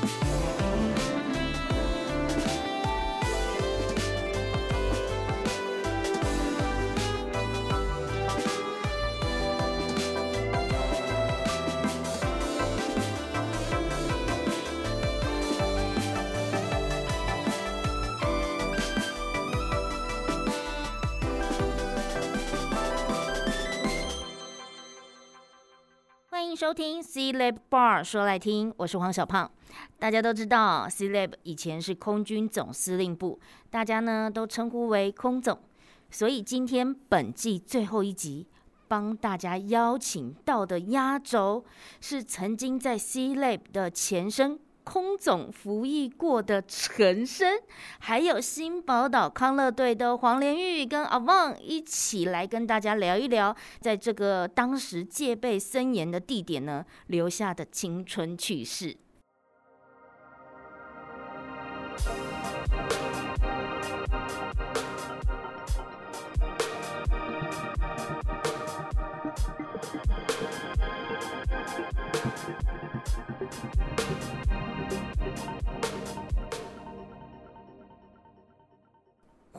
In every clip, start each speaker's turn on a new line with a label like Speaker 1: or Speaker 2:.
Speaker 1: Bye. 欢迎收听 C Lab Bar 说来听，我是黄小胖。大家都知道，C Lab 以前是空军总司令部，大家呢都称呼为空总。所以今天本季最后一集，帮大家邀请到的压轴是曾经在 C Lab 的前身。空总服役过的陈生，还有新宝岛康乐队的黄连玉跟阿旺一起来跟大家聊一聊，在这个当时戒备森严的地点呢，留下的青春趣事。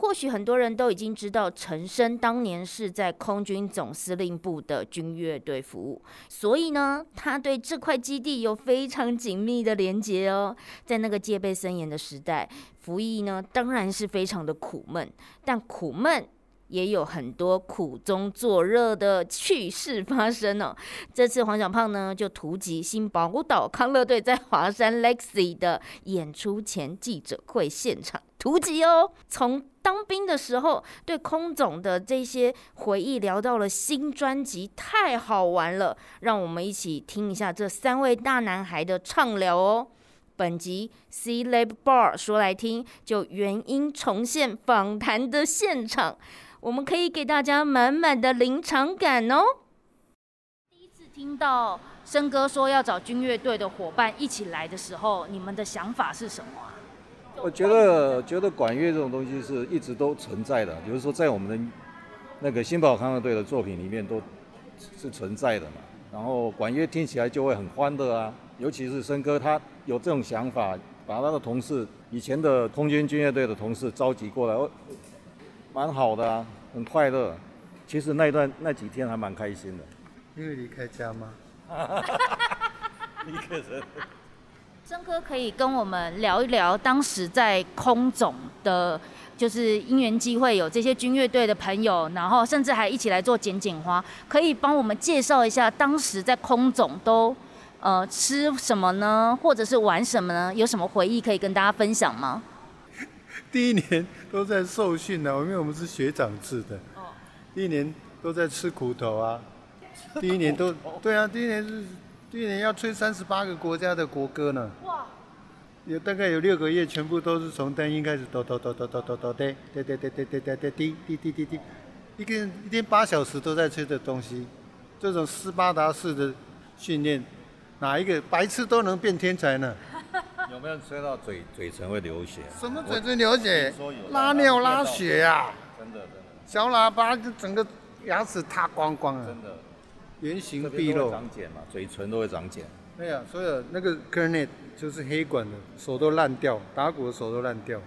Speaker 1: 或许很多人都已经知道，陈升当年是在空军总司令部的军乐队服务，所以呢，他对这块基地有非常紧密的连结哦。在那个戒备森严的时代，服役呢当然是非常的苦闷，但苦闷也有很多苦中作乐的趣事发生哦。这次黄小胖呢就突击新宝岛康乐队在华山 Lexi 的演出前记者会现场。突击哦，从当兵的时候对空总的这些回忆聊到了新专辑，太好玩了！让我们一起听一下这三位大男孩的畅聊哦。本集 C Lab Bar 说来听，就原音重现访谈的现场，我们可以给大家满满的临场感哦。第一次听到生哥说要找军乐队的伙伴一起来的时候，你们的想法是什么啊？
Speaker 2: 我觉得，觉得管乐这种东西是一直都存在的，比如说在我们的那个新宝康乐队的作品里面都是存在的嘛。然后管乐听起来就会很欢乐啊，尤其是森哥他有这种想法，把他的同事以前的空军军乐队的同事召集过来，哦，蛮好的啊，很快乐。其实那一段那几天还蛮开心的。
Speaker 3: 因为离开家吗？
Speaker 2: 一个人。
Speaker 1: 升哥可以跟我们聊一聊当时在空总的，就是因缘机会有这些军乐队的朋友，然后甚至还一起来做剪剪花，可以帮我们介绍一下当时在空总都呃吃什么呢，或者是玩什么呢？有什么回忆可以跟大家分享吗？
Speaker 3: 第一年都在受训呢，因为我们是学长制的。哦。第一年都在吃苦头啊。第一年都对啊，第一年是。第一年要吹三十八个国家的国歌呢，哇！有大概有六个月，全部都是从单音开始，哆哆哆哆哆哆哆哒，哒哒哒哒哒哒哒滴滴滴滴滴，一天一天八小时都在吹的东西，这种斯巴达式的训练，哪一个白痴都能变天才呢？
Speaker 2: 有没有吹到嘴嘴唇会流血？
Speaker 3: 什么嘴唇流血？拉尿拉血呀！
Speaker 2: 真的真的。
Speaker 3: 小喇叭就整个牙齿塌光光了。真的。原形毕露，
Speaker 2: 长茧嘛，嘴唇都会长茧。
Speaker 3: 对呀，所以那个 cornet 就是黑管的，手都烂掉，打鼓的手都烂掉。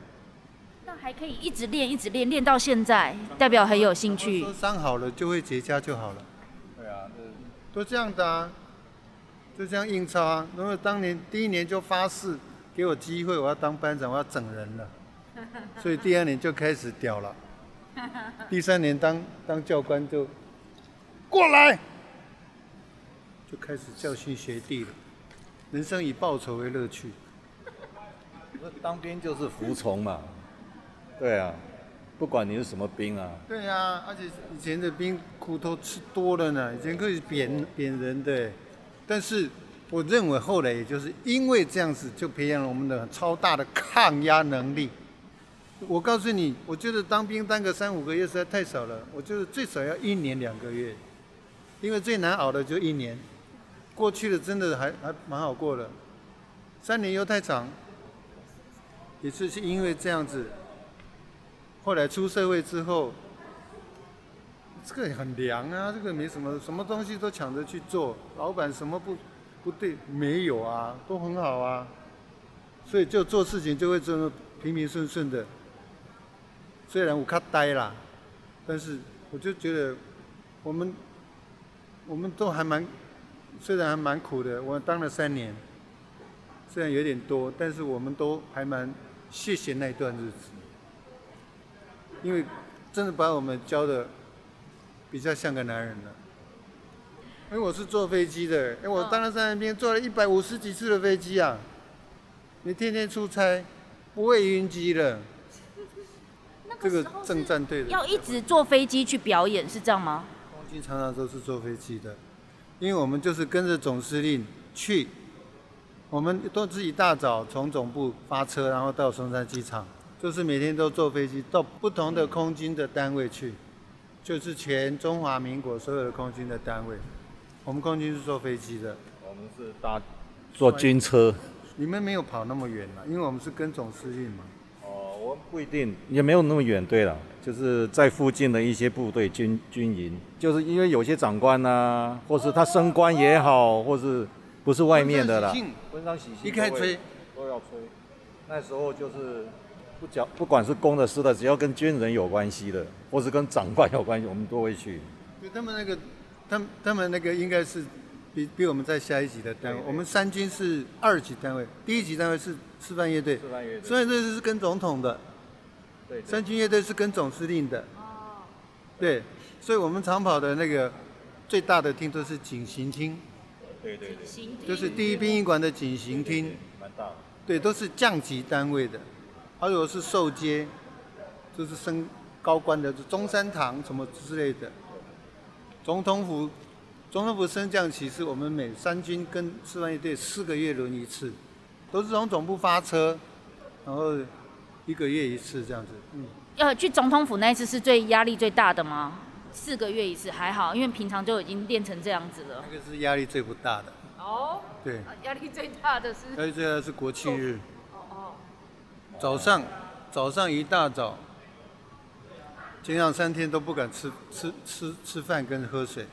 Speaker 1: 那还可以一直练，一直练，练到现在，代表很有兴趣。
Speaker 3: 伤好了就会结痂就好了。
Speaker 2: 对啊，
Speaker 3: 都这样的啊，就这样硬抄啊。然后当年第一年就发誓，给我机会，我要当班长，我要整人了。所以第二年就开始屌了。第三年当当教官就过来。就开始教训学弟了，人生以报仇为乐趣。
Speaker 2: 当兵就是服从嘛，对啊，不管你是什么兵啊。
Speaker 3: 对啊，而且以前的兵苦头吃多了呢，以前可以扁扁人的。但是我认为后来也就是因为这样子，就培养了我们的超大的抗压能力。我告诉你，我觉得当兵当个三五个月实在太少了，我觉得最少要一年两个月，因为最难熬的就一年。过去的真的还还蛮好过的，三年又太长，也是是因为这样子。后来出社会之后，这个很凉啊，这个没什么，什么东西都抢着去做，老板什么不不对没有啊，都很好啊。所以就做事情就会这么平平顺顺的。虽然我卡呆啦，但是我就觉得我们我们都还蛮，虽然还蛮苦的，我当了三年，虽然有点多，但是我们都还蛮谢谢那段日子，因为真的把我们教的比较像个男人了。因为我是坐飞机的，哎，我当了三年兵，坐了一百五十几次的飞机啊，你天天出差，不会晕机了。这个正战队的
Speaker 1: 要一直坐飞机去表演，是这样吗？
Speaker 3: 空军常常都是坐飞机的，因为我们就是跟着总司令去，我们都是一大早从总部发车，然后到松山机场，就是每天都坐飞机到不同的空军的单位去，就是全中华民国所有的空军的单位，我们空军是坐飞机的，
Speaker 2: 我们是搭坐军车，
Speaker 3: 你们没有跑那么远嘛，因为我们是跟总司令嘛。
Speaker 2: 不一定，也没有那么远。对了，就是在附近的一些部队军军营，就是因为有些长官呐、啊，或是他升官也好，或是不是外面的啦，婚丧喜庆，一开吹都要吹。那时候就是不讲，不管是公的私的，只要跟军人有关系的，或是跟长官有关系，我们都会去。
Speaker 3: 就他们那个，他们他们那个应该是。比比我们在下一级的单位，我们三军是二级单位，第一级单位是示范乐队，示范乐队，示范乐队是跟总统的，对，三军乐队是跟总司令的，哦，对，所以我们长跑的那个最大的厅都是警行厅，对对对，就是第一殡仪馆的警行厅，蛮大的，对，都是降级单位的，还有是受阶，就是升高官的，就中山堂什么之类的，总统府。总统府升降旗是我们每三军跟示范乐队四个月轮一次，都是从总部发车，然后一个月一次这样子。嗯，
Speaker 1: 要去总统府那一次是最压力最大的吗？四个月一次还好，因为平常就已经练成这样子了。
Speaker 3: 那个是压力最不大的。哦。对。
Speaker 1: 压力最大的是。
Speaker 3: 压力最大的是国庆日。哦哦。早上，早上一大早，前两三天都不敢吃吃吃吃饭跟喝水。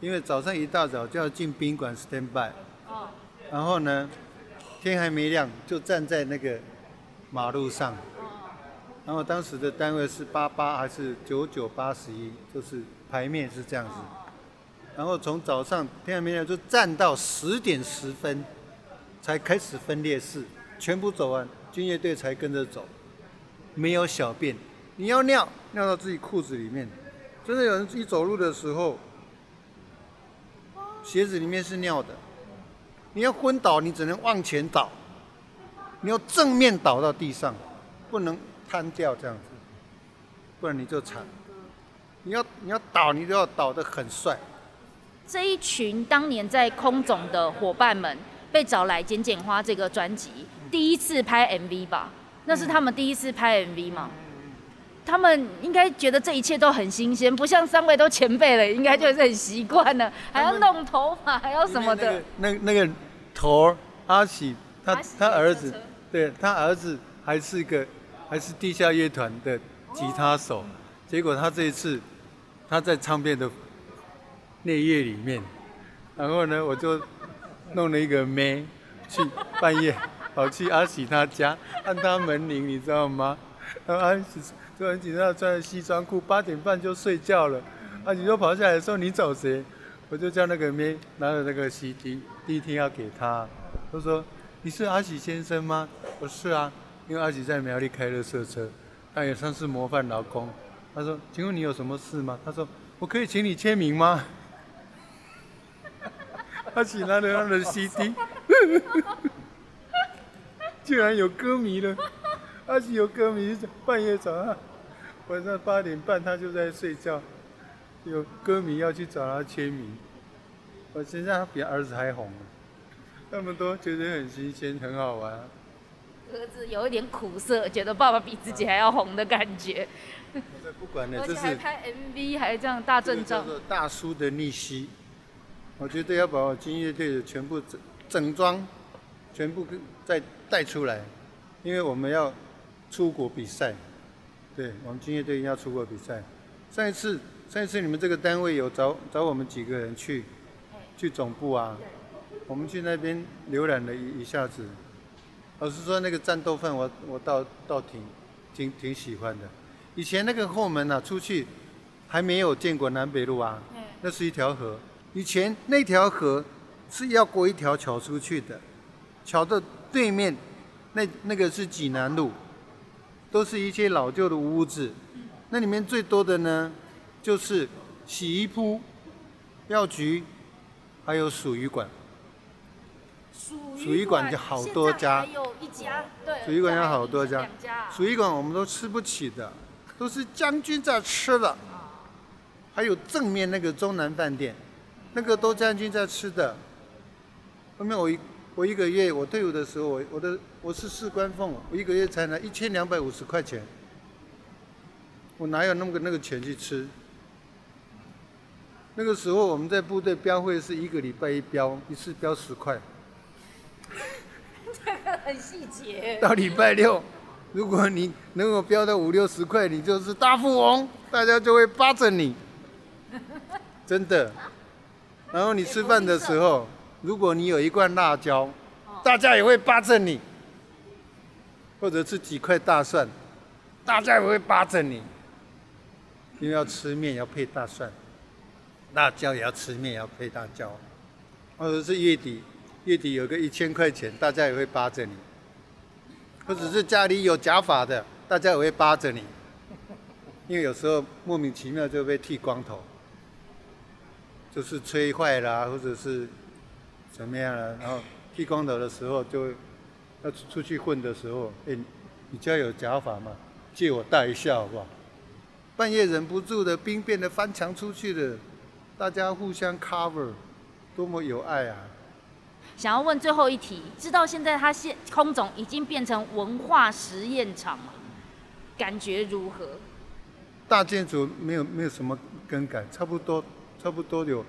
Speaker 3: 因为早上一大早就要进宾馆 stand by，然后呢，天还没亮就站在那个马路上，然后当时的单位是八八还是九九八十一，就是排面是这样子，然后从早上天还没亮就站到十点十分，才开始分列式，全部走完，军乐队才跟着走，没有小便，你要尿尿到自己裤子里面，真的有人一走路的时候。鞋子里面是尿的，你要昏倒，你只能往前倒，你要正面倒到地上，不能瘫掉这样子，不然你就惨。你要你要倒，你都要倒得很帅。
Speaker 1: 这一群当年在空总的伙伴们被找来《剪剪花》这个专辑，第一次拍 MV 吧？那是他们第一次拍 MV 吗？他们应该觉得这一切都很新鲜，不像三位都前辈了，应该就是很习惯了，还要弄头发，还要什么的。
Speaker 3: 那那个头儿阿喜，他他儿子，对他儿子还是一个还是地下乐团的吉他手，结果他这一次他在唱片的内页里面，然后呢，我就弄了一个妹去半夜跑去阿喜他家按他门铃，你知道吗？然后阿喜。就很紧张，穿着西装裤，八点半就睡觉了。啊，你就跑下来说你找谁？我就叫那个妹拿着那个 CD，第一天要给他。他说你是阿喜先生吗？我是啊，因为阿喜在苗栗开垃圾车，他也算是模范劳工。他说，请问你有什么事吗？他说我可以请你签名吗？阿喜拿着他的 CD，居然有歌迷了。阿喜有歌迷，半夜早上。晚上八点半，他就在睡觉，有歌迷要去找他签名。我现在他比儿子还红，那么多觉得很新鲜，很好玩。
Speaker 1: 儿子有一点苦涩，觉得爸爸比自己还要红的感觉。
Speaker 3: 不管了，
Speaker 1: 这是还拍 MV，还这样大阵仗。
Speaker 3: 大叔的逆袭，我觉得要把我金乐队的全部整整装，全部再带出来，因为我们要出国比赛。对，我们军乐队要出国比赛。上一次，上一次你们这个单位有找找我们几个人去，去总部啊。我们去那边浏览了一一下子，老实说，那个战斗饭我我倒倒挺挺挺喜欢的。以前那个后门啊，出去还没有见过南北路啊，那是一条河。以前那条河是要过一条桥出去的，桥的对面那那个是济南路，都是一些老旧的屋子。那里面最多的呢，就是洗衣铺、药局，还有属鱼馆。属鱼馆就好多家，
Speaker 1: 还有一家，对，
Speaker 3: 属鱼馆有好多家。属鱼馆我们都吃不起的，都是将军在吃的。还有正面那个中南饭店，那个都将军在吃的。后面我一我一个月我退伍的时候，我我的我是士官俸，我一个月才拿一千两百五十块钱。我哪有那么个那个钱去吃？那个时候我们在部队标会是一个礼拜一标，一次标十块。
Speaker 1: 这 个很细节。
Speaker 3: 到礼拜六，如果你能够标到五六十块，你就是大富翁，大家就会巴着你。真的。然后你吃饭的时候，如果你有一罐辣椒，大家也会巴着你。或者是几块大蒜，大家也会巴着你。因为要吃面要配大蒜，辣椒也要吃面要配辣椒，或者是月底，月底有个一千块钱，大家也会巴着你；或者是家里有假发的，大家也会巴着你，因为有时候莫名其妙就被剃光头，就是吹坏了，或者是怎么样了，然后剃光头的时候就要出去混的时候，哎，你家有假发吗？借我戴一下好不好？半夜忍不住的兵变的翻墙出去的，大家互相 cover，多么有爱啊！
Speaker 1: 想要问最后一题，知道现在它现空总已经变成文化实验场吗？感觉如何？
Speaker 3: 大建筑没有没有什么更改，差不多差不多有。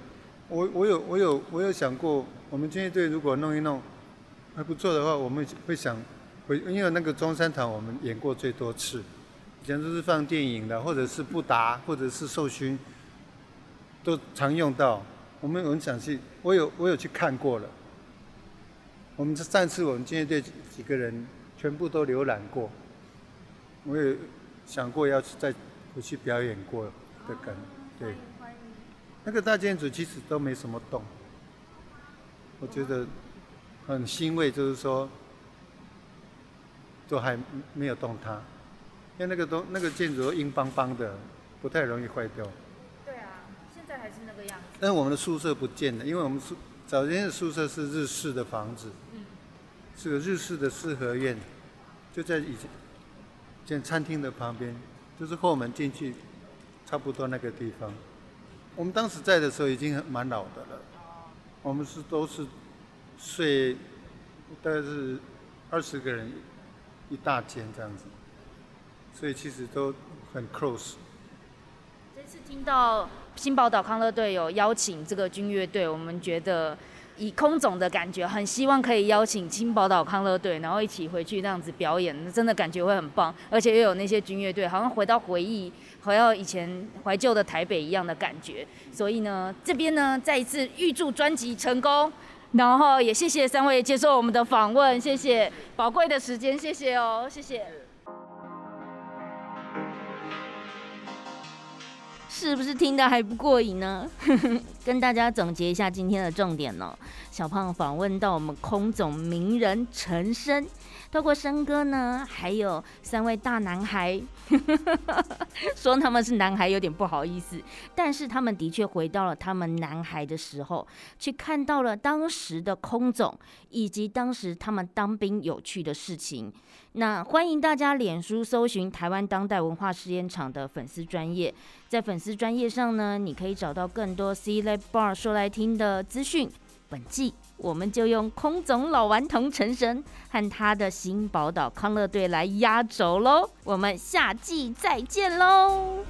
Speaker 3: 我我有我有我有想过，我们军乐队如果弄一弄还不错的话，我们会想回因为那个中山堂我们演过最多次。以前都是放电影的，或者是布达，或者是授勋，都常用到。我们我们想去，我有我有去看过了。我们这上次我们军乐队几个人全部都浏览过，我也想过要去再回去表演过的感。对，那个大建筑其实都没什么动，我觉得很欣慰，就是说都还没有动它。因为那个东那个建筑硬邦邦的，不太容易坏掉。
Speaker 1: 对啊，现在还是那个样子。
Speaker 3: 但我们的宿舍不见了，因为我们宿早年的宿舍是日式的房子，嗯，是个日式的四合院，就在以前建餐厅的旁边，就是后门进去，差不多那个地方。我们当时在的时候已经蛮老的了，我们是都是睡，大概是二十个人一大间这样子。所以其实都很 close。
Speaker 1: 这次听到新宝岛康乐队有邀请这个军乐队，我们觉得以空总的感觉，很希望可以邀请青宝岛康乐队，然后一起回去这样子表演，真的感觉会很棒，而且又有那些军乐队，好像回到回忆，回到以前怀旧的台北一样的感觉。所以呢，这边呢再一次预祝专辑成功，然后也谢谢三位接受我们的访问，谢谢宝贵的时间，谢谢哦，谢谢。是不是听得还不过瘾呢？跟大家总结一下今天的重点哦。小胖访问到我们空总名人陈昇，透过升哥呢，还有三位大男孩，说他们是男孩有点不好意思，但是他们的确回到了他们男孩的时候，去看到了当时的空总以及当时他们当兵有趣的事情。那欢迎大家脸书搜寻台湾当代文化实验场的粉丝专业，在粉丝专业上呢，你可以找到更多 C-LAB Bar 说来听的资讯。本季我们就用空总老顽童成神和他的新宝岛康乐队来压轴喽，我们下季再见喽。